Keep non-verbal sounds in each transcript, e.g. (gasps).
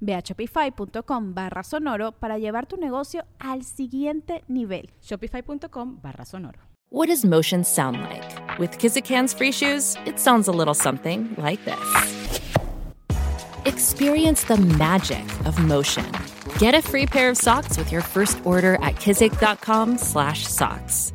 Ve a shopify.com barra sonoro para llevar tu negocio al siguiente nivel. Shopify.com barra sonoro. What does motion sound like? With Kizikans free shoes, it sounds a little something like this. Experience the magic of motion. Get a free pair of socks with your first order at kizik.com slash socks.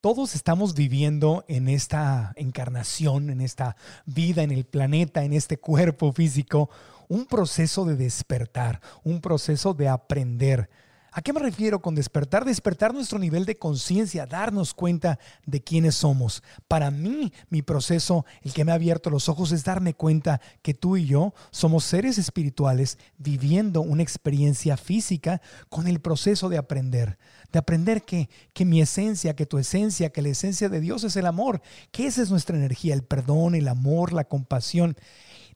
Todos estamos viviendo en esta encarnación, en esta vida, en el planeta, en este cuerpo físico, un proceso de despertar, un proceso de aprender. ¿A qué me refiero con despertar? Despertar nuestro nivel de conciencia, darnos cuenta de quiénes somos. Para mí, mi proceso, el que me ha abierto los ojos, es darme cuenta que tú y yo somos seres espirituales viviendo una experiencia física con el proceso de aprender. De aprender que, que mi esencia, que tu esencia, que la esencia de Dios es el amor, que esa es nuestra energía, el perdón, el amor, la compasión.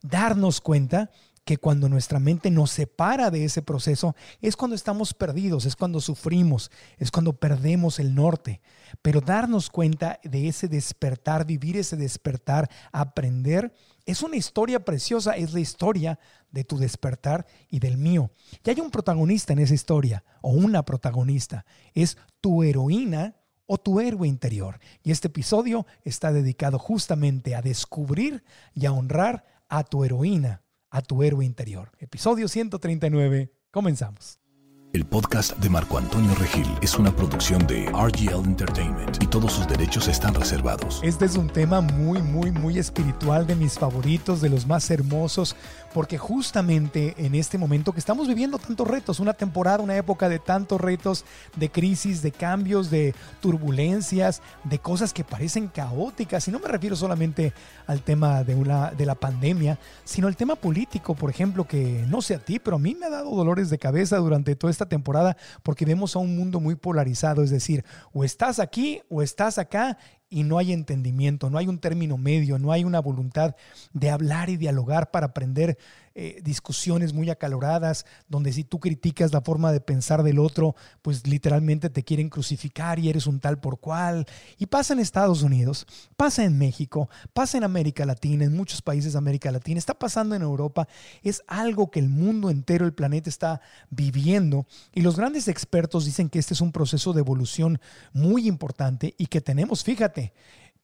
Darnos cuenta que cuando nuestra mente nos separa de ese proceso es cuando estamos perdidos, es cuando sufrimos, es cuando perdemos el norte. Pero darnos cuenta de ese despertar, vivir ese despertar, aprender, es una historia preciosa, es la historia de tu despertar y del mío. Y hay un protagonista en esa historia, o una protagonista, es tu heroína o tu héroe interior. Y este episodio está dedicado justamente a descubrir y a honrar a tu heroína a tu héroe interior. Episodio 139. Comenzamos. El podcast de Marco Antonio Regil es una producción de RGL Entertainment y todos sus derechos están reservados. Este es un tema muy, muy, muy espiritual, de mis favoritos, de los más hermosos, porque justamente en este momento que estamos viviendo tantos retos, una temporada, una época de tantos retos, de crisis, de cambios, de turbulencias, de cosas que parecen caóticas, y no me refiero solamente al tema de, una, de la pandemia, sino al tema político, por ejemplo, que no sé a ti, pero a mí me ha dado dolores de cabeza durante toda esta temporada porque vemos a un mundo muy polarizado, es decir, o estás aquí o estás acá y no hay entendimiento, no hay un término medio, no hay una voluntad de hablar y dialogar para aprender eh, discusiones muy acaloradas, donde si tú criticas la forma de pensar del otro, pues literalmente te quieren crucificar y eres un tal por cual. Y pasa en Estados Unidos, pasa en México, pasa en América Latina, en muchos países de América Latina, está pasando en Europa. Es algo que el mundo entero, el planeta está viviendo. Y los grandes expertos dicen que este es un proceso de evolución muy importante y que tenemos, fíjate,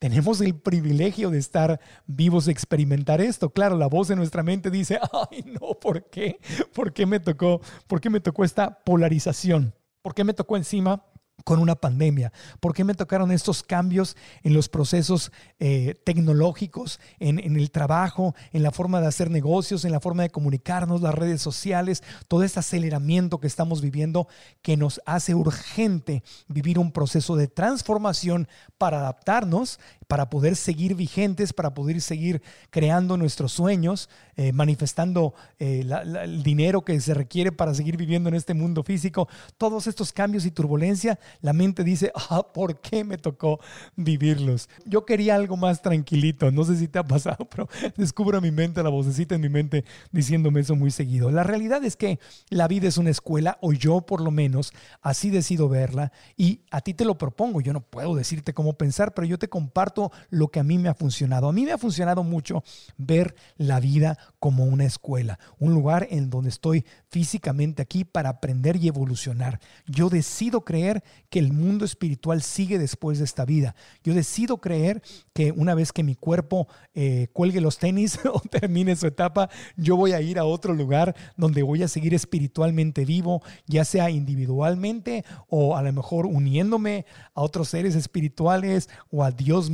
tenemos el privilegio de estar vivos, experimentar esto. Claro, la voz de nuestra mente dice, (laughs) ay, no, ¿por qué? ¿Por qué me tocó? ¿Por qué me tocó esta polarización? ¿Por qué me tocó encima con una pandemia? ¿Por qué me tocaron estos cambios en los procesos eh, tecnológicos, en, en, el trabajo, en la forma de hacer negocios, en la forma de comunicarnos, las redes sociales, todo este aceleramiento que estamos viviendo que nos hace urgente vivir un proceso de transformación para adaptarnos, para poder seguir vigentes, para poder seguir creando nuestros sueños, eh, manifestando eh, el dinero que se requiere para seguir viviendo en este mundo físico. Todos estos cambios y turbulencia la mente dice, (laughs) ah, ¿por qué me tocó vivirlos? Yo quería algo más tranquilito, no sé si te ha pasado, (laughs) pero descubro mi mente, la vocecita en mi mente diciéndome eso muy seguido. La realidad es que la vida es una escuela, o yo por lo menos así decido verla, y a ti te lo propongo, yo no puedo decirte cómo pensar, pero yo te comparto lo que a mí me ha funcionado. A mí me ha funcionado mucho ver la vida como una escuela, un lugar en donde estoy físicamente aquí para aprender y evolucionar. Yo decido creer que el mundo espiritual sigue después de esta vida. Yo decido creer que una vez que mi cuerpo eh, cuelgue los tenis (laughs) o termine su etapa, yo voy a ir a otro lugar donde voy a seguir espiritualmente vivo, ya sea individualmente o a lo mejor uniéndome a otros seres espirituales o a Dios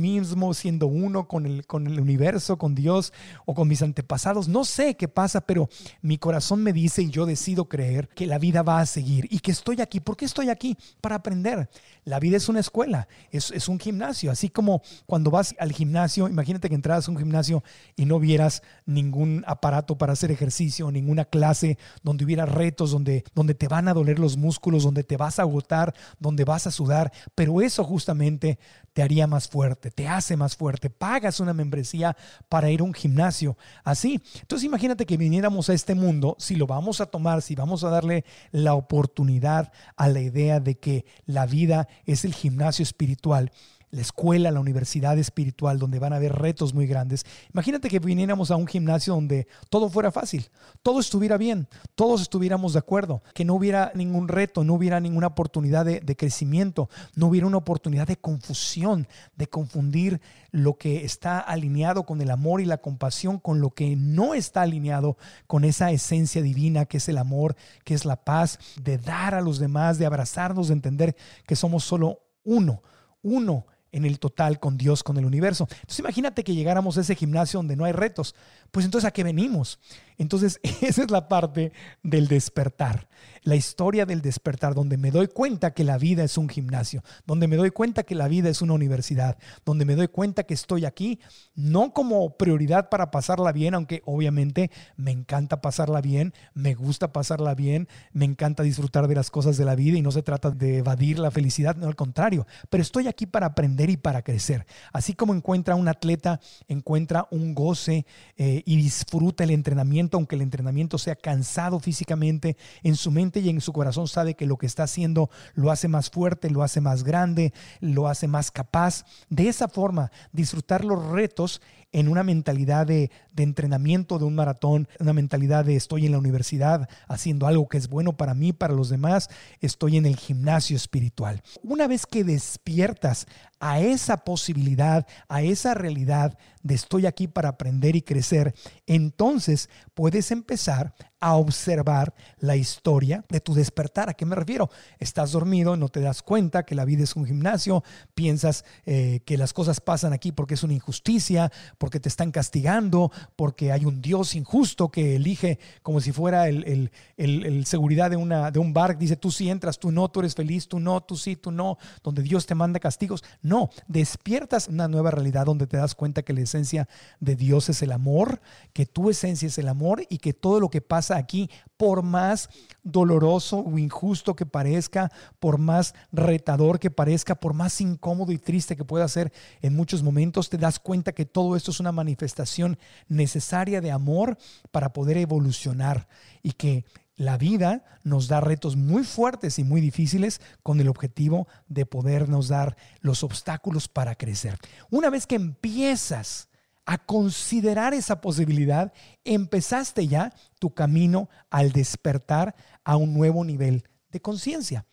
siendo uno con el, con el universo, con Dios o con mis antepasados. No sé qué pasa, pero mi corazón me dice y yo decido creer que la vida va a seguir y que estoy aquí. ¿Por qué estoy aquí? Para aprender. La vida es una escuela, es, es un gimnasio. Así como cuando vas al gimnasio, imagínate que entras a un gimnasio y no vieras ningún aparato para hacer ejercicio, ninguna clase donde hubiera retos, donde, donde te van a doler los músculos, donde te vas a agotar, donde vas a sudar. Pero eso justamente te haría más fuerte, te hace más fuerte. Pagas una membresía para ir a un gimnasio. Así. Entonces imagínate que viniéramos a este mundo, si lo vamos a tomar, si vamos a darle la oportunidad a la idea de que la vida es el gimnasio espiritual la escuela, la universidad espiritual, donde van a haber retos muy grandes. Imagínate que viniéramos a un gimnasio donde todo fuera fácil, todo estuviera bien, todos estuviéramos de acuerdo, que no hubiera ningún reto, no hubiera ninguna oportunidad de, de crecimiento, no hubiera una oportunidad de confusión, de confundir lo que está alineado con el amor y la compasión con lo que no está alineado con esa esencia divina que es el amor, que es la paz, de dar a los demás, de abrazarnos, de entender que somos solo uno, uno en el total con Dios, con el universo. Entonces imagínate que llegáramos a ese gimnasio donde no hay retos. Pues entonces a qué venimos? Entonces (laughs) esa es la parte del despertar, la historia del despertar, donde me doy cuenta que la vida es un gimnasio, donde me doy cuenta que la vida es una universidad, donde me doy cuenta que estoy aquí no como prioridad para pasarla bien, aunque obviamente me encanta pasarla bien, me gusta pasarla bien, me encanta disfrutar de las cosas de la vida y no se trata de evadir la felicidad, no al contrario, pero estoy aquí para aprender y para crecer. Así como encuentra un atleta, encuentra un goce eh, y disfruta el entrenamiento, aunque el entrenamiento sea cansado físicamente, en su mente y en su corazón sabe que lo que está haciendo lo hace más fuerte, lo hace más grande, lo hace más capaz. De esa forma, disfrutar los retos en una mentalidad de, de, entrenamiento de un maratón, una mentalidad de estoy en la universidad haciendo algo que es bueno para mí, para los demás, estoy en el gimnasio espiritual. Una vez que despiertas a esa posibilidad, a esa realidad de estoy aquí para aprender y crecer, entonces puedes empezar a observar la historia de tu despertar. ¿A qué me refiero? Estás dormido, no te das cuenta que la vida es un gimnasio, piensas eh, que las cosas pasan aquí porque es una injusticia, porque te están castigando, porque hay un Dios injusto que elige como si fuera el, el, seguridad de, una, de un bar, dice tú sí entras, tú no, tú eres feliz, tú no, tú sí, tú no, donde Dios te manda castigos. No, despiertas una nueva realidad donde te das cuenta que la esencia de Dios es el amor, que tu esencia es el amor y que todo lo que pasa aquí, por más doloroso o injusto que parezca, por más retador que parezca, por más incómodo y triste que pueda ser en muchos momentos, te das cuenta que todo esto es una manifestación necesaria de amor para poder evolucionar y que la vida nos da retos muy fuertes y muy difíciles con el objetivo de podernos dar los obstáculos para crecer. Una vez que empiezas a considerar esa posibilidad, empezaste ya tu camino al despertar a un nuevo nivel de conciencia.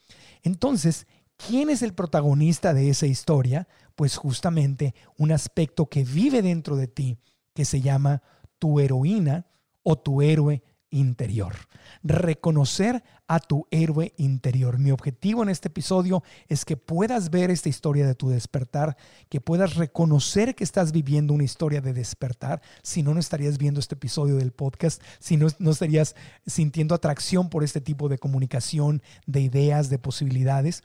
Entonces, ¿quién es el protagonista de esa historia? Pues justamente un aspecto que vive dentro de ti, que se llama tu heroína o tu héroe interior. Reconocer a tu héroe interior. Mi objetivo en este episodio es que puedas ver esta historia de tu despertar, que puedas reconocer que estás viviendo una historia de despertar. Si no, no estarías viendo este episodio del podcast, si no, no estarías sintiendo atracción por este tipo de comunicación, de ideas, de posibilidades.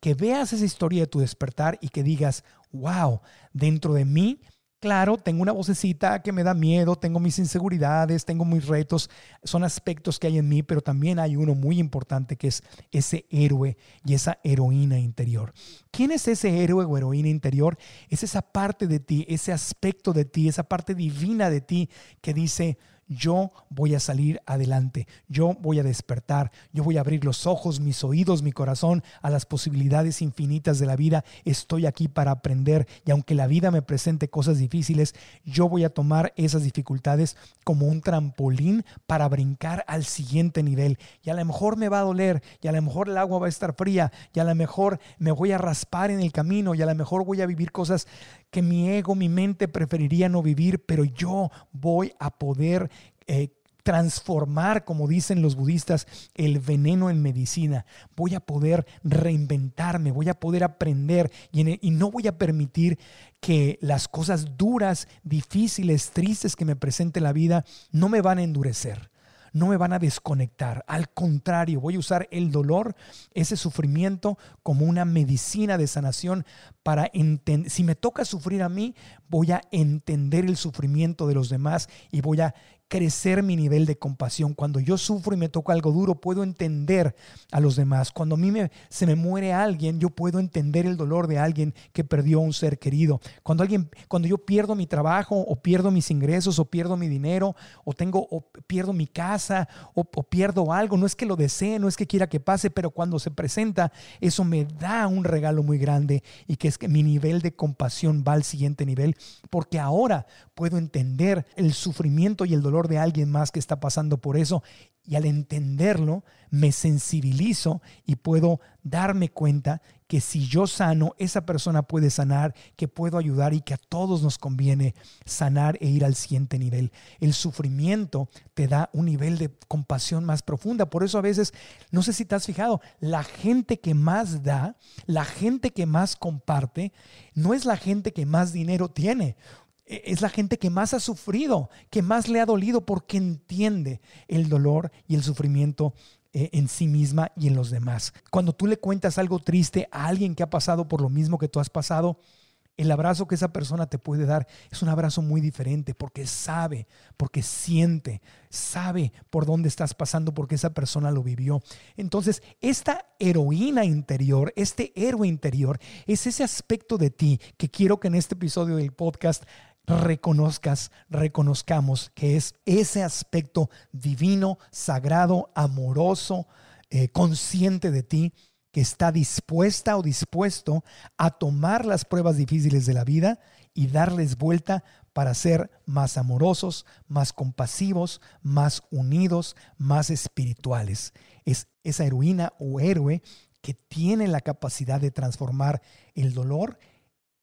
Que veas esa historia de tu despertar y que digas, wow, dentro de mí Claro, tengo una vocecita que me da miedo, tengo mis inseguridades, tengo mis retos, son aspectos que hay en mí, pero también hay uno muy importante que es ese héroe y esa heroína interior. ¿Quién es ese héroe o heroína interior? Es esa parte de ti, ese aspecto de ti, esa parte divina de ti que dice, yo voy a salir adelante, yo voy a despertar, yo voy a abrir los ojos, mis oídos, mi corazón a las posibilidades infinitas de la vida. Estoy aquí para aprender y aunque la vida me presente cosas difíciles, yo voy a tomar esas dificultades como un trampolín para brincar al siguiente nivel. Y a lo mejor me va a doler, y a lo mejor el agua va a estar fría, y a lo mejor me voy a raspar en el camino, y a lo mejor voy a vivir cosas que mi ego, mi mente preferiría no vivir, pero yo voy a poder eh, transformar, como dicen los budistas, el veneno en medicina. Voy a poder reinventarme, voy a poder aprender y, y, no voy a permitir que las cosas duras, difíciles, tristes que me presente la vida no me van a endurecer no me van a desconectar. Al contrario, voy a usar el dolor, ese sufrimiento, como una medicina de sanación para entender. Si me toca sufrir a mí, voy a entender el sufrimiento de los demás y voy a crecer mi nivel de compasión. Cuando yo sufro y me toca algo duro, puedo entender a los demás. Cuando a mí se me muere alguien, yo puedo entender el dolor de alguien que perdió un ser querido. Cuando, alguien, cuando yo pierdo mi trabajo o pierdo mis ingresos o pierdo mi dinero o, tengo, o pierdo mi casa o pierdo algo, no es que lo desee, no es que quiera que pase, pero cuando se presenta, eso me da un regalo muy grande y que es que mi nivel de compasión va al siguiente nivel porque ahora puedo entender el sufrimiento y el dolor de alguien más que está pasando por eso y al entenderlo me sensibilizo y puedo darme cuenta que si yo sano, esa persona puede sanar, que puedo ayudar y que a todos nos conviene sanar e ir al siguiente nivel. El sufrimiento te da un nivel de compasión más profunda. Por eso a veces, no sé si te has fijado, la gente que más da, la gente que más comparte, no es la gente que más dinero tiene es la gente que más ha sufrido, que más le ha dolido porque entiende el dolor y el sufrimiento eh, en sí misma y en los demás. Cuando tú le cuentas algo triste a alguien que ha pasado por lo mismo que tú has pasado, el abrazo que esa persona te puede dar es un abrazo muy diferente porque sabe, porque siente, sabe por dónde estás pasando porque esa persona lo vivió. Entonces, esta heroína interior, este héroe interior, es ese aspecto de ti que quiero que en este episodio del podcast reconozcas, reconozcamos que es ese aspecto divino, sagrado, amoroso, eh, consciente de ti, que está dispuesta o dispuesto a tomar las pruebas difíciles de la vida y darles vuelta para ser más amorosos, más compasivos, más unidos, más espirituales. Es esa heroína o héroe que tiene la capacidad de transformar el dolor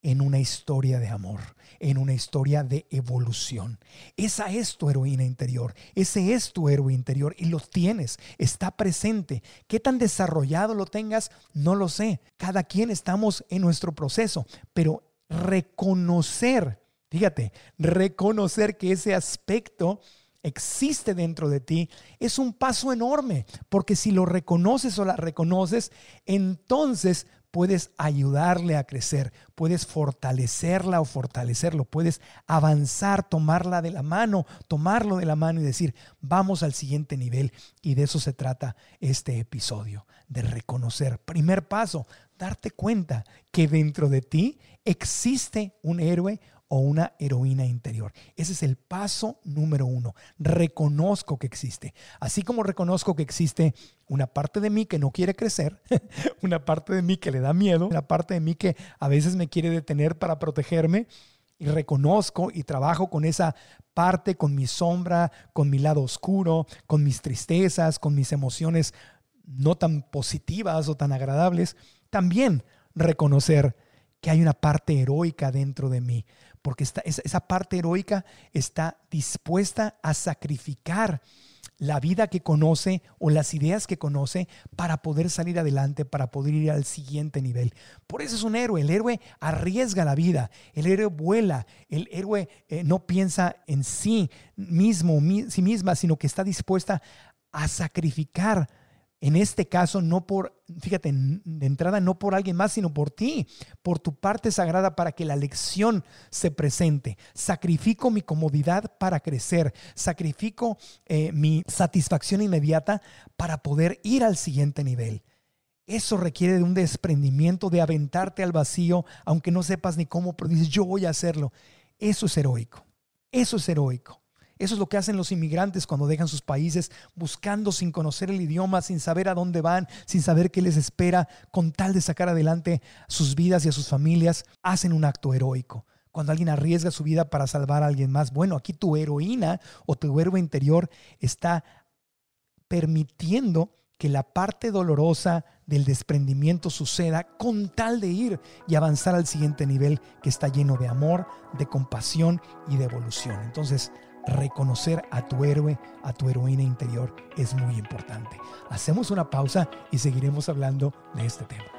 en una historia de amor, en una historia de evolución. Esa es tu heroína interior, ese es tu héroe interior y lo tienes, está presente. ¿Qué tan desarrollado lo tengas? No lo sé. Cada quien estamos en nuestro proceso, pero reconocer, fíjate, reconocer que ese aspecto existe dentro de ti es un paso enorme, porque si lo reconoces o la reconoces, entonces puedes ayudarle a crecer, puedes fortalecerla o fortalecerlo, puedes avanzar, tomarla de la mano, tomarlo de la mano y decir, vamos al siguiente nivel. Y de eso se trata este episodio, de reconocer. Primer paso, darte cuenta que dentro de ti existe un héroe o una heroína interior. Ese es el paso número uno. Reconozco que existe. Así como reconozco que existe una parte de mí que no quiere crecer, (laughs) una parte de mí que le da miedo, una parte de mí que a veces me quiere detener para protegerme. Y reconozco y trabajo con esa parte, con mi sombra, con mi lado oscuro, con mis tristezas, con mis emociones no tan positivas o tan agradables. También reconocer que hay una parte heroica dentro de mí, porque esa, parte heroica está dispuesta a sacrificar la vida que conoce o las ideas que conoce para poder salir adelante, para poder ir al siguiente nivel. Por eso es un héroe. El héroe arriesga la vida, el héroe vuela, el héroe eh, no piensa en sí mismo, sí misma, sino que está dispuesta a sacrificar en este caso, no por, fíjate, de entrada no por alguien más, sino por ti, por tu parte sagrada para que la lección se presente. Sacrifico mi comodidad para crecer. Sacrifico eh, mi satisfacción inmediata para poder ir al siguiente nivel. Eso requiere de un desprendimiento, de aventarte al vacío, aunque no sepas ni cómo, pero dices, yo voy a hacerlo. Eso es heroico. Eso es heroico. Eso es lo que hacen los inmigrantes cuando dejan sus países buscando sin conocer el idioma, sin saber a dónde van, sin saber qué les espera, con tal de sacar adelante sus vidas y a sus familias, hacen un acto heroico. Cuando alguien arriesga su vida para salvar a alguien más, bueno, aquí tu heroína o tu héroe interior está permitiendo que la parte dolorosa del desprendimiento suceda con tal de ir y avanzar al siguiente nivel que está lleno de amor, de compasión y de evolución. Entonces, reconocer a tu héroe, a tu heroína interior es muy importante. Hacemos una pausa y seguiremos hablando de este tema.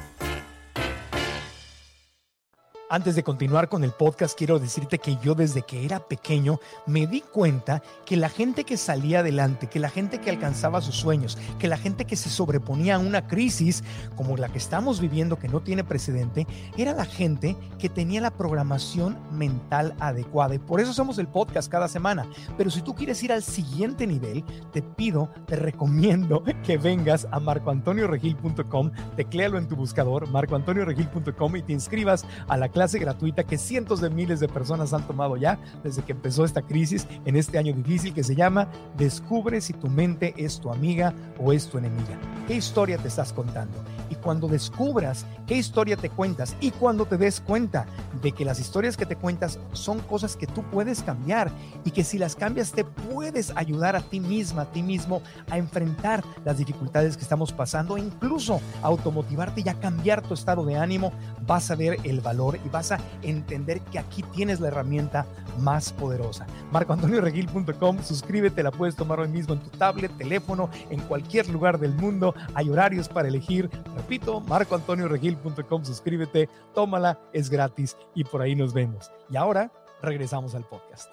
Antes de continuar con el podcast, quiero decirte que yo desde que era pequeño me di cuenta que la gente que salía adelante, que la gente que alcanzaba sus sueños, que la gente que se sobreponía a una crisis como la que estamos viviendo, que no tiene precedente, era la gente que tenía la programación mental adecuada. Y por eso hacemos el podcast cada semana. Pero si tú quieres ir al siguiente nivel, te pido, te recomiendo (laughs) que vengas a marcoantonioregil.com, tecléalo en tu buscador, marcoantonioregil.com y te inscribas a la clase gratuita que cientos de miles de personas han tomado ya desde que empezó esta crisis en este año difícil que se llama Descubre si tu mente es tu amiga o es tu enemiga. ¿Qué historia te estás contando? Y cuando descubras qué historia te cuentas y cuando te des cuenta de que las historias que te cuentas son cosas que tú puedes cambiar y que si las cambias te puedes ayudar a ti misma, a ti mismo a enfrentar las dificultades que estamos pasando e incluso automotivarte y a cambiar tu estado de ánimo, vas a ver el valor y vas a entender que aquí tienes la herramienta más poderosa. MarcoAntonioRegil.com, suscríbete, la puedes tomar hoy mismo en tu tablet, teléfono, en cualquier lugar del mundo. Hay horarios para elegir. Repito, MarcoAntonioRegil.com, suscríbete, tómala, es gratis y por ahí nos vemos. Y ahora regresamos al podcast.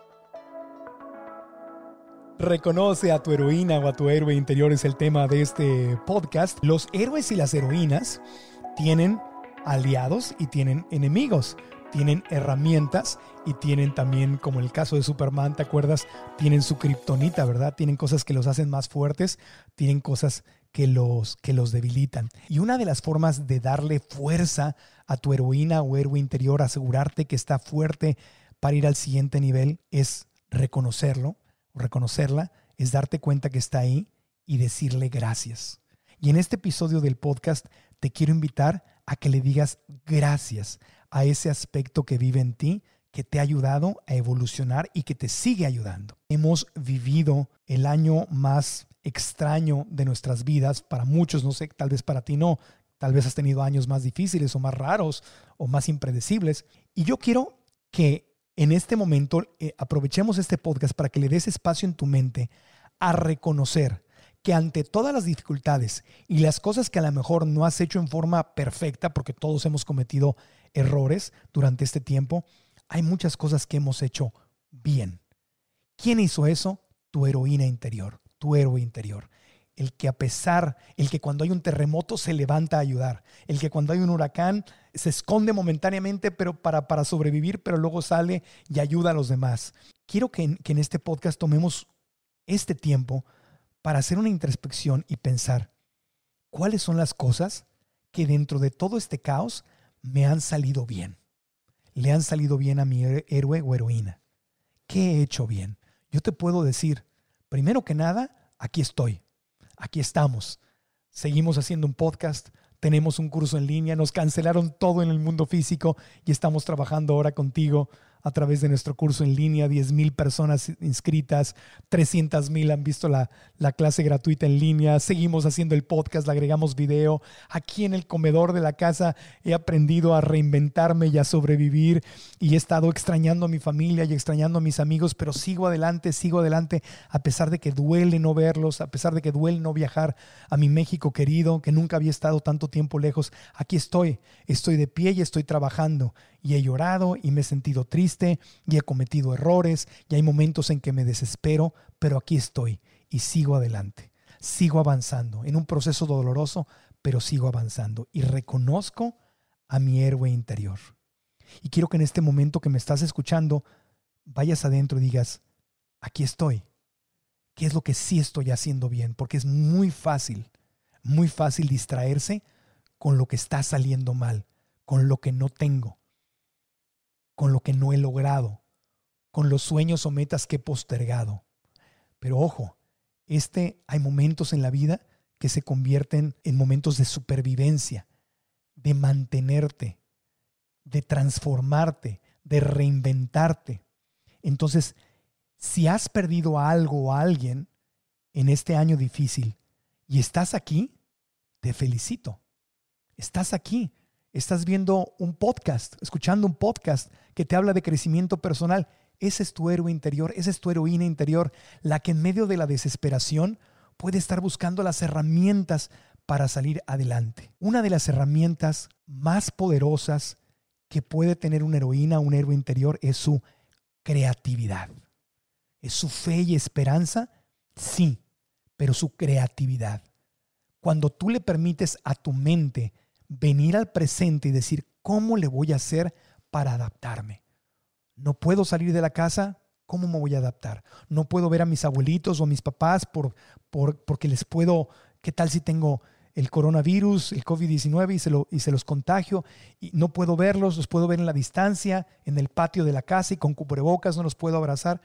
Reconoce a tu heroína o a tu héroe interior es el tema de este podcast. Los héroes y las heroínas tienen aliados y tienen enemigos. Tienen herramientas y tienen también, como el caso de Superman, ¿te acuerdas? Tienen su kriptonita, ¿verdad? Tienen cosas que los hacen más fuertes, tienen cosas que los, que los debilitan. Y una de las formas de darle fuerza a tu heroína o héroe interior, asegurarte que está fuerte para ir al siguiente nivel, es reconocerlo, reconocerla, es darte cuenta que está ahí y decirle gracias. Y en este episodio del podcast te quiero invitar a que le digas gracias a ese aspecto que vive en ti, que te ha ayudado a evolucionar y que te sigue ayudando. Hemos vivido el año más extraño de nuestras vidas, para muchos, no sé, tal vez para ti no, tal vez has tenido años más difíciles o más raros o más impredecibles. Y yo quiero que en este momento eh, aprovechemos este podcast para que le des espacio en tu mente a reconocer que ante todas las dificultades y las cosas que a lo mejor no has hecho en forma perfecta, porque todos hemos cometido errores durante este tiempo, hay muchas cosas que hemos hecho bien. ¿Quién hizo eso? Tu heroína interior, tu héroe interior. El que a pesar, el que cuando hay un terremoto se levanta a ayudar, el que cuando hay un huracán se esconde momentáneamente pero para, para sobrevivir, pero luego sale y ayuda a los demás. Quiero que que en este podcast tomemos este tiempo para hacer una introspección y pensar cuáles son las cosas que dentro de todo este caos me han salido bien. Le han salido bien a mi héroe o heroína. ¿Qué he hecho bien? Yo te puedo decir, primero que nada, aquí estoy. Aquí estamos. Seguimos haciendo un podcast, tenemos un curso en línea, nos cancelaron todo en el mundo físico y estamos trabajando ahora contigo a través de nuestro curso en línea, 10 mil personas inscritas, 300 mil han visto la, la, clase gratuita en línea, seguimos haciendo el podcast, le agregamos video. Aquí en el comedor de la casa he aprendido a reinventarme y a sobrevivir y he estado extrañando a mi familia y extrañando a mis amigos, pero sigo adelante, sigo adelante, a pesar de que duele no verlos, a pesar de que duele no viajar a mi México querido, que nunca había estado tanto tiempo lejos. Aquí estoy, estoy de pie y estoy trabajando y he llorado y me he sentido triste y he cometido errores y hay momentos en que me desespero, pero aquí estoy y sigo adelante. Sigo avanzando en un proceso doloroso, pero sigo avanzando y reconozco a mi héroe interior. Y quiero que en este momento que me estás escuchando, vayas adentro y digas, aquí estoy. ¿Qué es lo que sí estoy haciendo bien? Porque es muy fácil, muy fácil distraerse con lo que está saliendo mal, con lo que no tengo, con lo que no he logrado, con los sueños o metas que he postergado. Pero ojo, este hay momentos en la vida que se convierten en momentos de supervivencia, de mantenerte, de transformarte, de reinventarte. Entonces, si has perdido algo o a alguien en este año difícil y estás aquí, te felicito. Estás aquí estás viendo un podcast, escuchando un podcast que te habla de crecimiento personal, ese es tu héroe interior, esa es tu heroína interior, la que en medio de la desesperación puede estar buscando las herramientas para salir adelante. Una de las herramientas más poderosas que puede tener una heroína, un héroe interior, es su creatividad. ¿Es su fe y esperanza? Sí, pero su creatividad. Cuando tú le permites a tu mente venir al presente y decir, ¿cómo le voy a hacer para adaptarme? No puedo salir de la casa, ¿cómo me voy a adaptar? No puedo ver a mis abuelitos o a mis papás por, por, porque les puedo, ¿qué tal si tengo el coronavirus, el COVID-19 y, se lo, y se los contagio? Y no puedo verlos, los puedo ver en la distancia, en el patio de la casa y con cubrebocas no los puedo abrazar.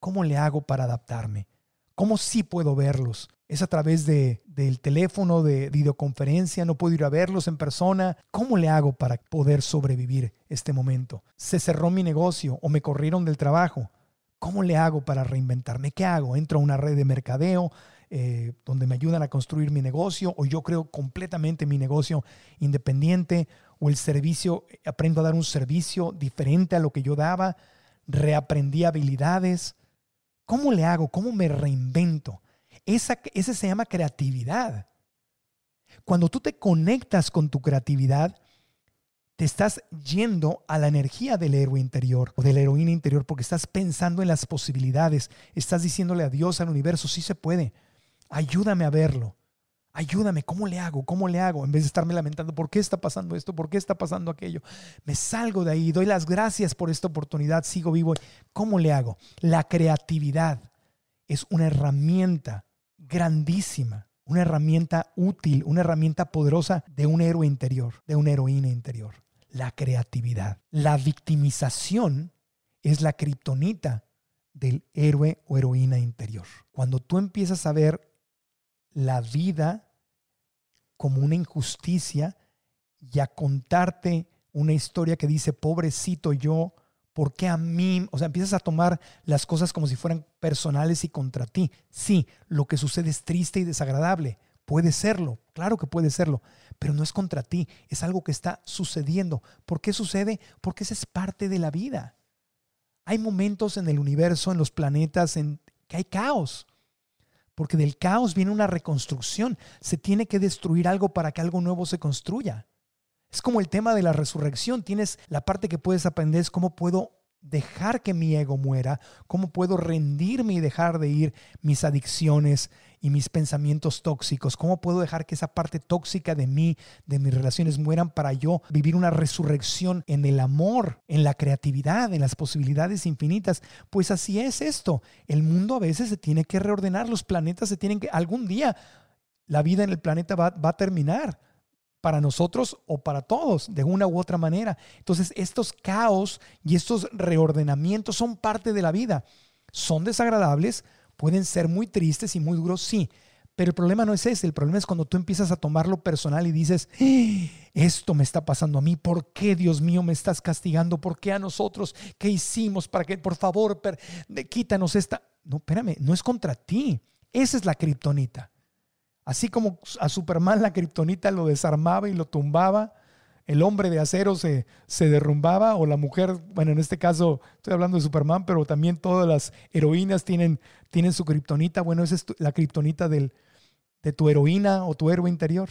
¿Cómo le hago para adaptarme? ¿Cómo sí puedo verlos? es a través de, del teléfono, de videoconferencia, no puedo ir a verlos en persona. ¿Cómo le hago para poder sobrevivir este momento? Se cerró mi negocio o me corrieron del trabajo. ¿Cómo le hago para reinventarme? ¿Qué hago? ¿Entro a una red de mercadeo eh, donde me ayudan a construir mi negocio o yo creo completamente mi negocio independiente o el servicio, aprendo a dar un servicio diferente a lo que yo daba, reaprendí habilidades? ¿Cómo le hago? ¿Cómo me reinvento? Esa, esa se llama creatividad. Cuando tú te conectas con tu creatividad, te estás yendo a la energía del héroe interior o de la heroína interior porque estás pensando en las posibilidades, estás diciéndole a Dios, al universo, sí se puede, ayúdame a verlo, ayúdame, ¿cómo le hago? ¿Cómo le hago? En vez de estarme lamentando, ¿por qué está pasando esto? ¿Por qué está pasando aquello? Me salgo de ahí, doy las gracias por esta oportunidad, sigo vivo. ¿Cómo le hago? La creatividad es una herramienta grandísima, una herramienta útil, una herramienta poderosa de un héroe interior, de una heroína interior, la creatividad. La victimización es la kriptonita del héroe o heroína interior. Cuando tú empiezas a ver la vida como una injusticia y a contarte una historia que dice, pobrecito yo, ¿Por qué a mí? O sea, empiezas a tomar las cosas como si fueran personales y contra ti. Sí, lo que sucede es triste y desagradable. Puede serlo, claro que puede serlo, pero no es contra ti, es algo que está sucediendo. ¿Por qué sucede? Porque esa es parte de la vida. Hay momentos en el universo, en los planetas, en que hay caos. Porque del caos viene una reconstrucción. Se tiene que destruir algo para que algo nuevo se construya. Es como el tema de la resurrección. Tienes la parte que puedes aprender es cómo puedo dejar que mi ego muera, cómo puedo rendirme y dejar de ir mis adicciones y mis pensamientos tóxicos, cómo puedo dejar que esa parte tóxica de mí, de mis relaciones mueran para yo vivir una resurrección en el amor, en la creatividad, en las posibilidades infinitas. Pues así es esto. El mundo a veces se tiene que reordenar, los planetas se tienen que, algún día la vida en el planeta va, va a terminar para nosotros o para todos, de una u otra manera. Entonces, estos caos y estos reordenamientos son parte de la vida. Son desagradables, pueden ser muy tristes y muy duros, sí, Pero el problema no es ese, el problema es cuando tú empiezas a tomarlo personal y dices, ¡Ah! esto me está pasando a mí, ¿por qué Dios mío me estás castigando? ¿Por qué a nosotros? ¿Qué hicimos para que, por favor, quítanos esta? No, espérame, no es contra ti, esa es la kriptonita. Así como a Superman la kriptonita lo desarmaba y lo tumbaba, el hombre de acero se, se derrumbaba o la mujer, bueno, en este caso estoy hablando de Superman, pero también todas las heroínas tienen, tienen su kriptonita. Bueno, esa es la kriptonita de tu heroína o tu héroe interior.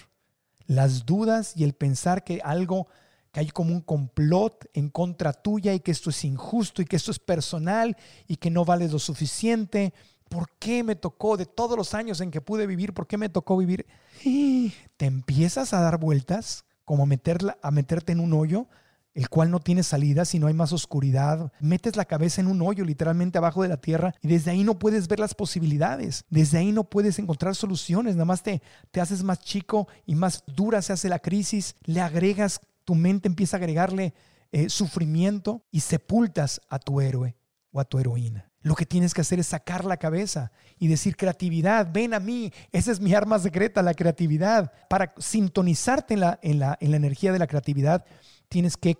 Las dudas y el pensar que algo, que hay como un complot en contra tuya y que esto es injusto y que esto es personal y que no vales lo suficiente. ¿Por qué me tocó de todos los años en que pude vivir? ¿Por qué me tocó vivir? (gasps) Te empiezas a dar vueltas como meterla, a meterte en un hoyo, el cual no tiene salida si no hay más oscuridad. Metes la cabeza en un hoyo literalmente abajo de la tierra y desde ahí no puedes ver las posibilidades. Desde ahí no puedes encontrar soluciones. Nada más te, te haces más chico y más dura se hace la crisis. Le agregas, tu mente empieza a agregarle eh, sufrimiento y sepultas a tu héroe o a tu heroína. Lo que tienes que hacer es sacar la cabeza y decir creatividad, ven a mí, esa es mi arma secreta, la creatividad. Para sintonizarte en la, en la, en la energía de la creatividad, tienes que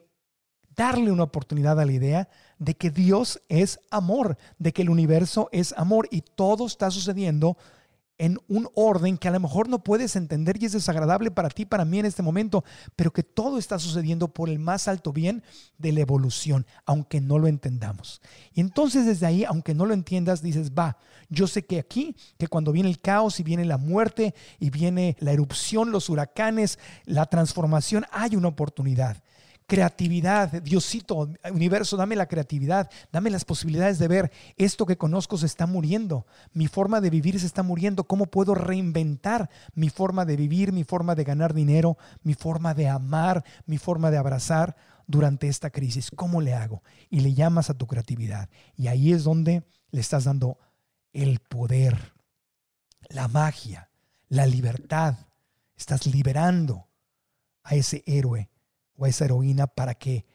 darle una oportunidad a la idea de que Dios es amor, de que el universo es amor y todo está sucediendo en un orden que a lo mejor no puedes entender y es desagradable para ti, para mí en este momento, pero que todo está sucediendo por el más alto bien de la evolución, aunque no lo entendamos. Y entonces desde ahí, aunque no lo entiendas, dices, va, yo sé que aquí, que cuando viene el caos y viene la muerte y viene la erupción, los huracanes, la transformación, hay una oportunidad creatividad, Diosito, universo, dame la creatividad, dame las posibilidades de ver esto que conozco se está muriendo, mi forma de vivir se está muriendo, ¿cómo puedo reinventar mi forma de vivir, mi forma de ganar dinero, mi forma de amar, mi forma de abrazar durante esta crisis? ¿Cómo le hago? Y le llamas a tu creatividad. Y ahí es donde le estás dando el poder, la magia, la libertad. Estás liberando a ese héroe o esa heroína para que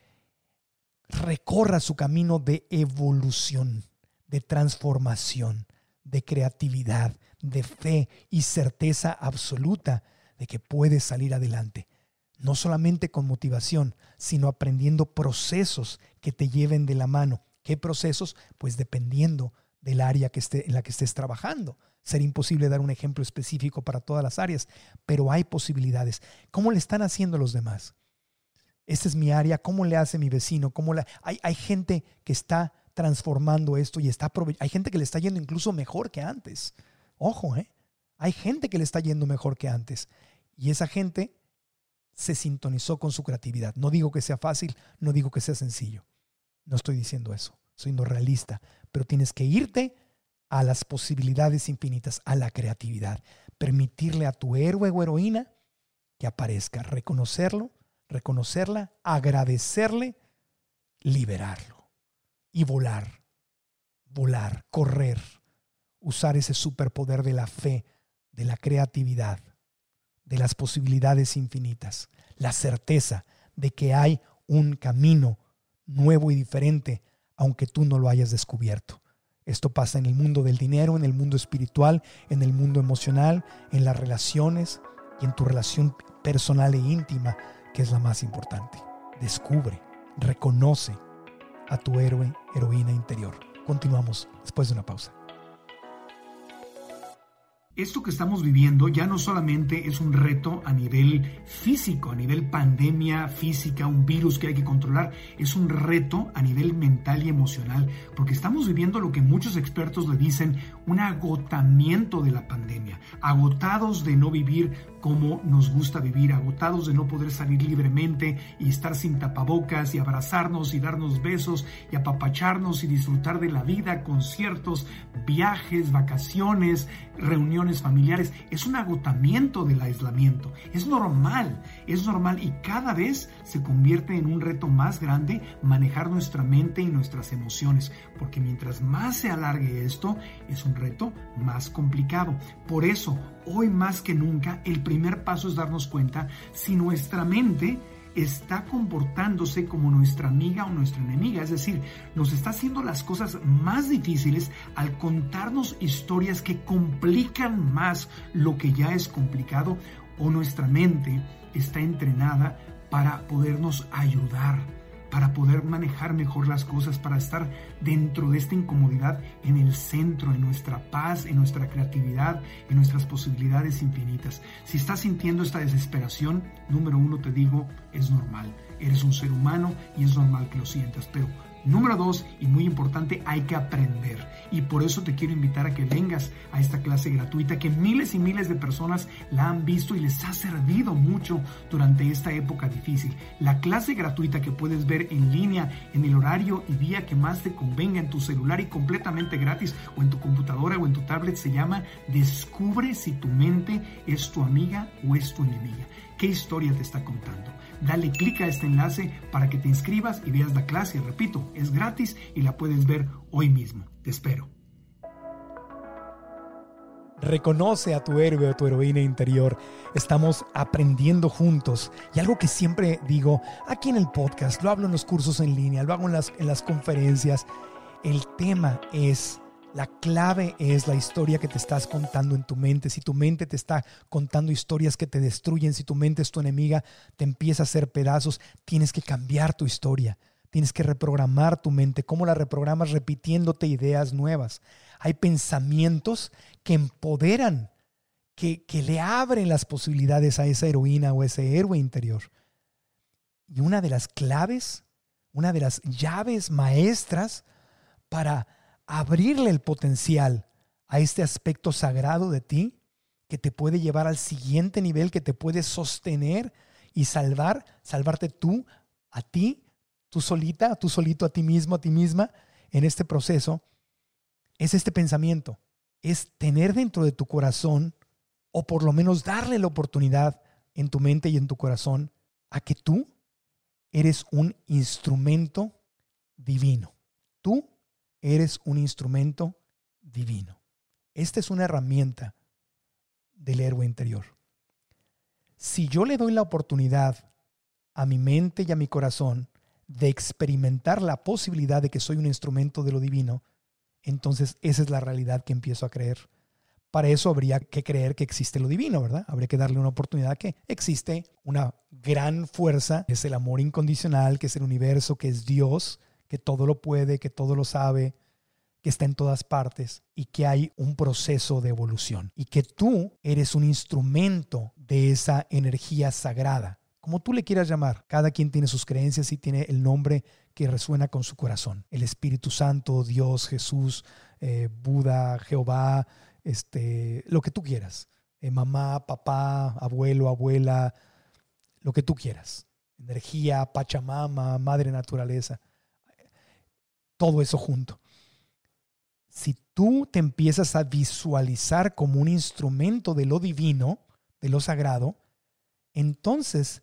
recorra su camino de evolución, de transformación, de creatividad, de fe y certeza absoluta de que puedes salir adelante. No solamente con motivación, sino aprendiendo procesos que te lleven de la mano. ¿Qué procesos? Pues dependiendo del área que esté, en la que estés trabajando. Sería imposible dar un ejemplo específico para todas las áreas, pero hay posibilidades. ¿Cómo le están haciendo los demás? Esta es mi área, ¿cómo le hace mi vecino? ¿Cómo la... hay, hay gente que está transformando esto y está hay gente que le está yendo incluso mejor que antes. Ojo, ¿eh? Hay gente que le está yendo mejor que antes. Y esa gente se sintonizó con su creatividad. No digo que sea fácil, no digo que sea sencillo. No estoy diciendo eso, soy no realista, pero tienes que irte a las posibilidades infinitas, a la creatividad, permitirle a tu héroe o heroína que aparezca, reconocerlo reconocerla, agradecerle, liberarlo y volar, volar, correr, usar ese superpoder de la fe, de la creatividad, de las posibilidades infinitas, la certeza de que hay un camino nuevo y diferente, aunque tú no lo hayas descubierto. Esto pasa en el mundo del dinero, en el mundo espiritual, en el mundo emocional, en las relaciones y en tu relación personal e íntima que es la más importante. Descubre, reconoce a tu héroe, heroína interior. Continuamos después de una pausa esto que estamos viviendo ya no solamente es un reto a nivel físico, a nivel pandemia física, un virus que hay que controlar, es un reto a nivel mental y emocional, porque estamos viviendo lo que muchos expertos le dicen un agotamiento de la pandemia, agotados de no vivir como nos gusta vivir, agotados de no poder salir libremente y estar sin tapabocas y abrazarnos y darnos besos y apapacharnos y disfrutar de la vida, conciertos, viajes, vacaciones, reuniones familiares. Es un agotamiento del aislamiento. Es normal, es normal y cada vez se convierte en un reto más grande manejar nuestra mente y nuestras emociones, porque mientras más se alargue esto, es un reto más complicado. Por eso, hoy más que nunca, el primer paso es darnos cuenta si nuestra mente está comportándose como nuestra amiga o nuestra enemiga, es decir, nos está haciendo las cosas más difíciles al contarnos historias que complican más lo que ya es complicado o nuestra mente está entrenada para podernos ayudar para poder manejar mejor las cosas, para estar dentro de esta incomodidad en el centro, en nuestra paz, en nuestra creatividad, en nuestras posibilidades infinitas. Si estás sintiendo esta desesperación, número uno te digo, es normal. Eres un ser humano y es normal que lo sientas, pero Número dos, y muy importante, hay que aprender. Y por eso te quiero invitar a que vengas a esta clase gratuita que miles y miles de personas la han visto y les ha servido mucho durante esta época difícil. La clase gratuita que puedes ver en línea en el horario y día que más te convenga en tu celular y completamente gratis o en tu computadora o en tu tablet se llama Descubre si tu mente es tu amiga o es tu enemiga. ¿Qué historia te está contando? Dale clic a este enlace para que te inscribas y veas la clase. Repito, es gratis y la puedes ver hoy mismo. Te espero. Reconoce a tu héroe o tu heroína interior. Estamos aprendiendo juntos. Y algo que siempre digo aquí en el podcast, lo hablo en los cursos en línea, lo hago en las, en las conferencias. El tema es la clave es la historia que te estás contando en tu mente. Si tu mente te está contando historias que te destruyen, si tu mente es tu enemiga, te empieza a hacer pedazos, tienes que cambiar tu historia. Tienes que reprogramar tu mente. ¿Cómo la reprogramas? Repitiéndote ideas nuevas. Hay pensamientos que empoderan, que, que le abren las posibilidades a esa heroína o ese héroe interior. Y una de las claves, una de las llaves maestras para abrirle el potencial a este aspecto sagrado de ti que te puede llevar al siguiente nivel, que te puede sostener y salvar, salvarte tú, a ti, tú solita, tú solito, a ti mismo, a ti misma, en este proceso, es este pensamiento, es tener dentro de tu corazón, o por lo menos darle la oportunidad en tu mente y en tu corazón, a que tú eres un instrumento divino. Tú eres un instrumento divino. Esta es una herramienta del héroe interior. Si yo le doy la oportunidad a mi mente y a mi corazón de experimentar la posibilidad de que soy un instrumento de lo divino, entonces esa es la realidad que empiezo a creer. Para eso habría que creer que existe lo divino, ¿verdad? Habría que darle una oportunidad que existe una gran fuerza, es el amor incondicional, que es el universo, que es Dios, que todo lo puede, que todo lo sabe, que está en todas partes y que hay un proceso de evolución y que tú eres un instrumento de esa energía sagrada. Como tú le quieras llamar, cada quien tiene sus creencias y tiene el nombre que resuena con su corazón. El Espíritu Santo, Dios, Jesús, eh, Buda, Jehová, este, lo que tú quieras. Eh, mamá, papá, abuelo, abuela, lo que tú quieras. Energía, Pachamama, Madre Naturaleza todo eso junto. Si tú te empiezas a visualizar como un instrumento de lo divino, de lo sagrado, entonces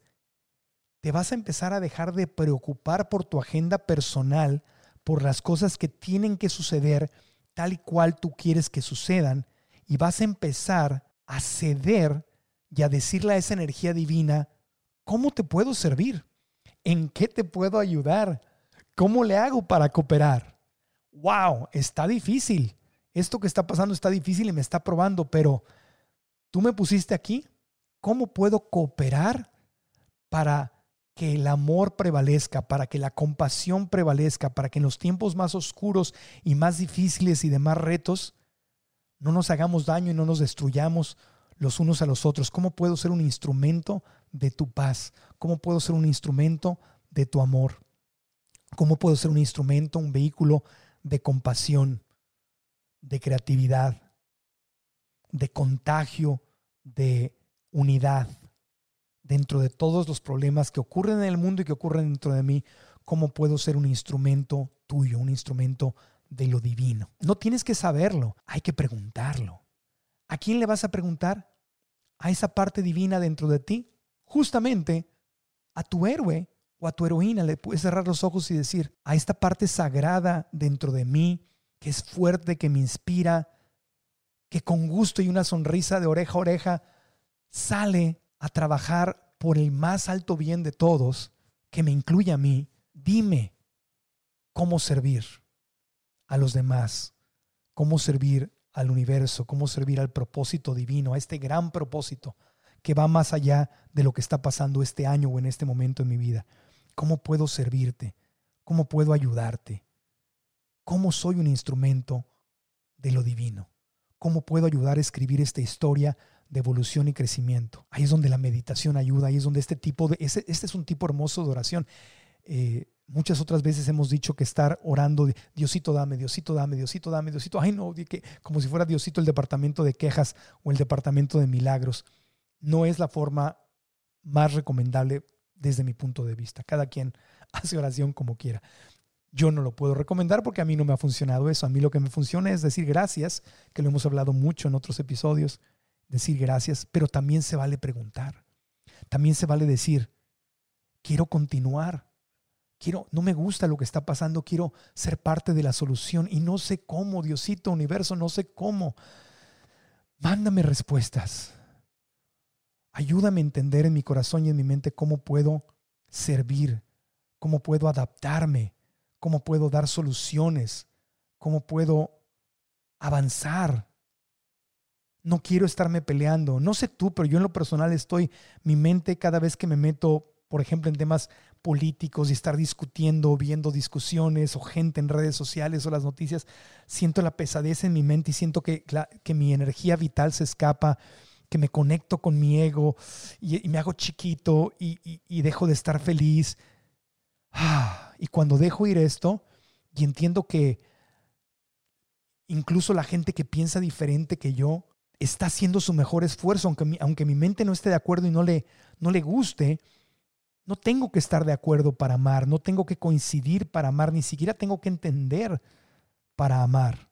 te vas a empezar a dejar de preocupar por tu agenda personal, por las cosas que tienen que suceder tal y cual tú quieres que sucedan, y vas a empezar a ceder y a decirle a esa energía divina, ¿cómo te puedo servir? ¿En qué te puedo ayudar? ¿Cómo le hago para cooperar? Wow, está difícil. Esto que está pasando está difícil y me está probando, pero tú me pusiste aquí. ¿Cómo puedo cooperar para que el amor prevalezca, para que la compasión prevalezca, para que en los tiempos más oscuros y más difíciles y de más retos no nos hagamos daño y no nos destruyamos los unos a los otros? ¿Cómo puedo ser un instrumento de tu paz? ¿Cómo puedo ser un instrumento de tu amor? ¿Cómo puedo ser un instrumento, un vehículo de compasión, de creatividad, de contagio, de unidad dentro de todos los problemas que ocurren en el mundo y que ocurren dentro de mí? ¿Cómo puedo ser un instrumento tuyo, un instrumento de lo divino? No tienes que saberlo, hay que preguntarlo. ¿A quién le vas a preguntar? A esa parte divina dentro de ti, justamente a tu héroe o a tu heroína le puedes cerrar los ojos y decir, a esta parte sagrada dentro de mí, que es fuerte, que me inspira, que con gusto y una sonrisa de oreja a oreja sale a trabajar por el más alto bien de todos, que me incluye a mí, dime cómo servir a los demás, cómo servir al universo, cómo servir al propósito divino, a este gran propósito que va más allá de lo que está pasando este año o en este momento en mi vida. ¿Cómo puedo servirte? ¿Cómo puedo ayudarte? ¿Cómo soy un instrumento de lo divino? ¿Cómo puedo ayudar a escribir esta historia de evolución y crecimiento? Ahí es donde la meditación ayuda, ahí es donde este tipo de, este, es un tipo hermoso de oración. Eh, muchas otras veces hemos dicho que estar orando, de, Diosito dame, Diosito dame, Diosito dame, Diosito, ay no, que, como si fuera Diosito el departamento de quejas o el departamento de milagros, no es la forma más recomendable desde mi punto de vista. Cada quien (laughs) hace oración como quiera. Yo no lo puedo recomendar porque a mí no me ha funcionado eso. A mí lo que me funciona es decir gracias, que lo hemos hablado mucho en otros episodios, decir gracias, pero también se vale preguntar. También se vale decir, quiero continuar. Quiero, no me gusta lo que está pasando, quiero ser parte de la solución y no sé cómo, Diosito, universo, no sé cómo. Mándame respuestas. Ayúdame a entender en mi corazón y en mi mente cómo puedo servir, cómo puedo adaptarme, cómo puedo dar soluciones, cómo puedo avanzar. No quiero estarme peleando. No sé tú, pero yo en lo personal estoy, mi mente cada vez que me meto, por ejemplo, en temas políticos y estar discutiendo, viendo discusiones o gente en redes sociales o las noticias, siento la pesadez en mi mente y siento que, que mi energía vital se escapa que me conecto con mi ego y, me hago chiquito y, dejo de estar feliz. Ah, y cuando dejo ir esto y entiendo que incluso la gente que piensa diferente que yo está haciendo su mejor esfuerzo, aunque mi, aunque mi mente no esté de acuerdo y no le, no le guste, no tengo que estar de acuerdo para amar, no tengo que coincidir para amar, ni siquiera tengo que entender para amar.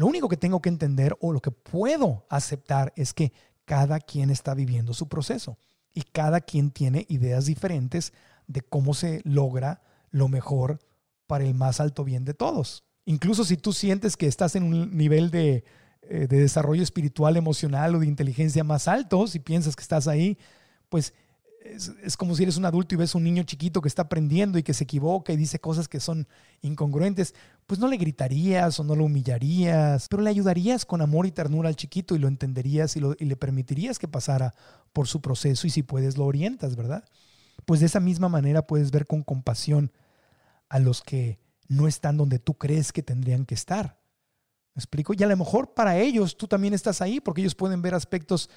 Lo único que tengo que entender o lo que puedo aceptar es que cada quien está viviendo su proceso y cada quien tiene ideas diferentes de cómo se logra lo mejor para el más alto bien de todos. Incluso si tú sientes que estás en un nivel de, eh, de desarrollo espiritual, emocional o de inteligencia más alto, si piensas que estás ahí, pues es, como si eres un adulto y ves un niño chiquito que está aprendiendo y que se equivoca y dice cosas que son incongruentes, pues no le gritarías o no lo humillarías, pero le ayudarías con amor y ternura al chiquito y lo entenderías y, y le permitirías que pasara por su proceso y si puedes lo orientas, ¿verdad? Pues de esa misma manera puedes ver con compasión a los que no están donde tú crees que tendrían que estar. ¿Me explico? Y a lo mejor para ellos tú también estás ahí porque ellos pueden ver aspectos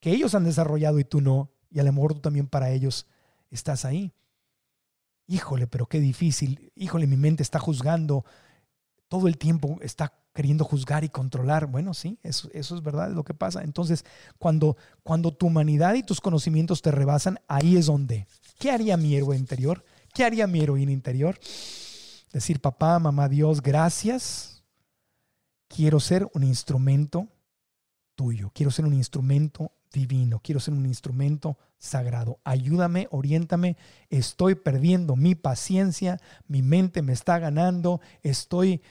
que ellos han desarrollado y tú no y a lo mejor tú también para ellos estás ahí. Híjole, pero qué difícil. Híjole, mi mente está juzgando. Todo el tiempo está queriendo juzgar y controlar. Bueno, sí, eso, eso es verdad, es lo que pasa. Entonces, cuando, cuando tu humanidad y tus conocimientos te rebasan, ahí es donde. ¿Qué haría mi héroe interior? ¿Qué haría mi heroína interior? Decir, papá, mamá, Dios, gracias. Quiero ser un instrumento tuyo. Quiero ser un instrumento divino, quiero ser un instrumento sagrado. Ayúdame, oriéntame, estoy perdiendo mi paciencia, mi mente me está ganando, estoy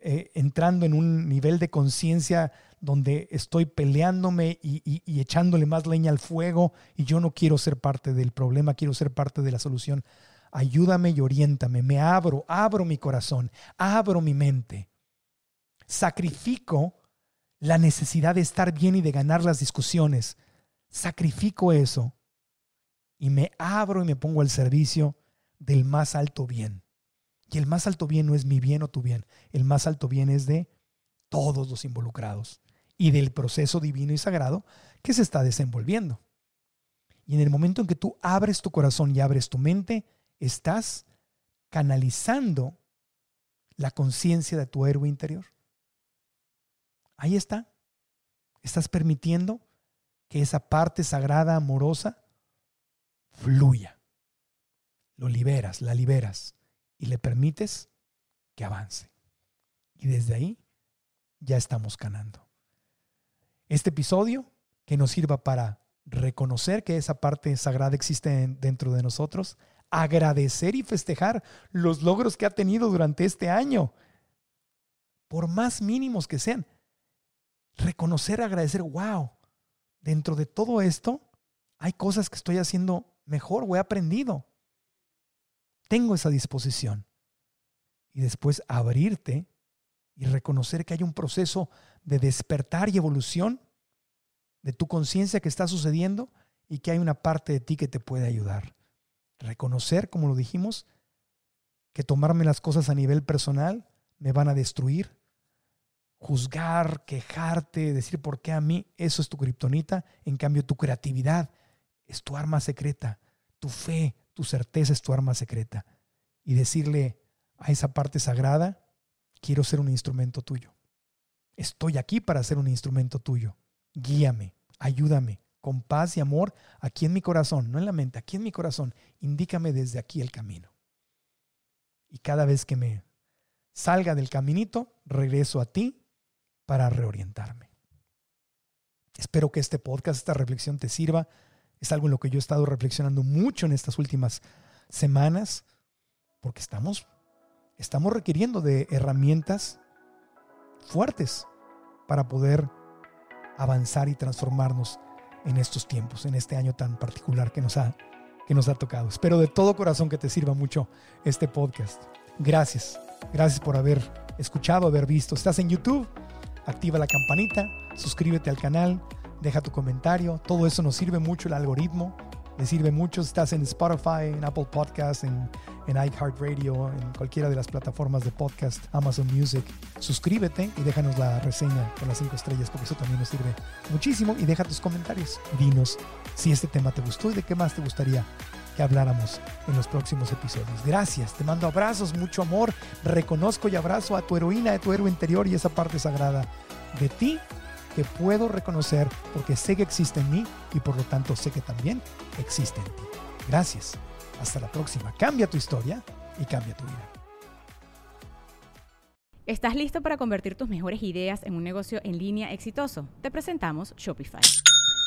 eh, entrando en un nivel de conciencia donde estoy peleándome y, y echándole más leña al fuego y yo no quiero ser parte del problema, quiero ser parte de la solución. Ayúdame y oriéntame, me abro, abro mi corazón, abro mi mente. Sacrifico la necesidad de estar bien y de ganar las discusiones sacrifico eso y me abro y me pongo al servicio del más alto bien. Y el más alto bien no es mi bien o tu bien, el más alto bien es de todos los involucrados y del proceso divino y sagrado que se está desenvolviendo. Y en el momento en que tú abres tu corazón y abres tu mente, estás canalizando la conciencia de tu héroe interior. Ahí está. Estás permitiendo que esa parte sagrada, amorosa, fluya. Lo liberas, la liberas y le permites que avance. Y desde ahí ya estamos ganando. Este episodio que nos sirva para reconocer que esa parte sagrada existe dentro de nosotros, agradecer y festejar los logros que ha tenido durante este año, por más mínimos que sean. Reconocer, agradecer, wow, dentro de todo esto hay cosas que estoy haciendo mejor o he aprendido. Tengo esa disposición. Y después abrirte y reconocer que hay un proceso de despertar y evolución de tu conciencia que está sucediendo y que hay una parte de ti que te puede ayudar. Reconocer, como lo dijimos, que tomarme las cosas a nivel personal me van a destruir. Juzgar, quejarte, decir por qué a mí, eso es tu kriptonita. En cambio, tu creatividad es tu arma secreta. Tu fe, tu certeza es tu arma secreta. Y decirle a esa parte sagrada, quiero ser un instrumento tuyo. Estoy aquí para ser un instrumento tuyo. Guíame, ayúdame, con paz y amor, aquí en mi corazón, no en la mente, aquí en mi corazón. Indícame desde aquí el camino. Y cada vez que me salga del caminito, regreso a ti para reorientarme. Espero que este podcast, esta reflexión te sirva. Es algo en lo que yo he estado reflexionando mucho en estas últimas semanas, porque estamos estamos requiriendo de herramientas fuertes para poder avanzar y transformarnos en estos tiempos, en este año tan particular que nos ha, que nos ha tocado. Espero de todo corazón que te sirva mucho este podcast. Gracias, gracias por haber escuchado, haber visto. Estás en YouTube, activa la campanita, suscríbete al canal, deja tu comentario. Todo eso nos sirve mucho el algoritmo le sirve mucho. Estás en Spotify, en Apple Podcasts, en, en iHeartRadio, en cualquiera de las plataformas de podcast, Amazon Music. Suscríbete y déjanos la reseña con las cinco estrellas porque eso también nos sirve muchísimo. Y deja tus comentarios. Dinos si este tema te gustó y de qué más te gustaría que habláramos en los próximos episodios. Gracias, te mando abrazos, mucho amor. Reconozco y abrazo a tu heroína, a tu héroe interior y esa parte sagrada de ti que puedo reconocer porque sé que existe en mí y por lo tanto sé que también existe en ti. Gracias. Hasta la próxima. Cambia tu historia y cambia tu vida. ¿Estás listo para convertir tus mejores ideas en un negocio en línea exitoso? Te presentamos Shopify.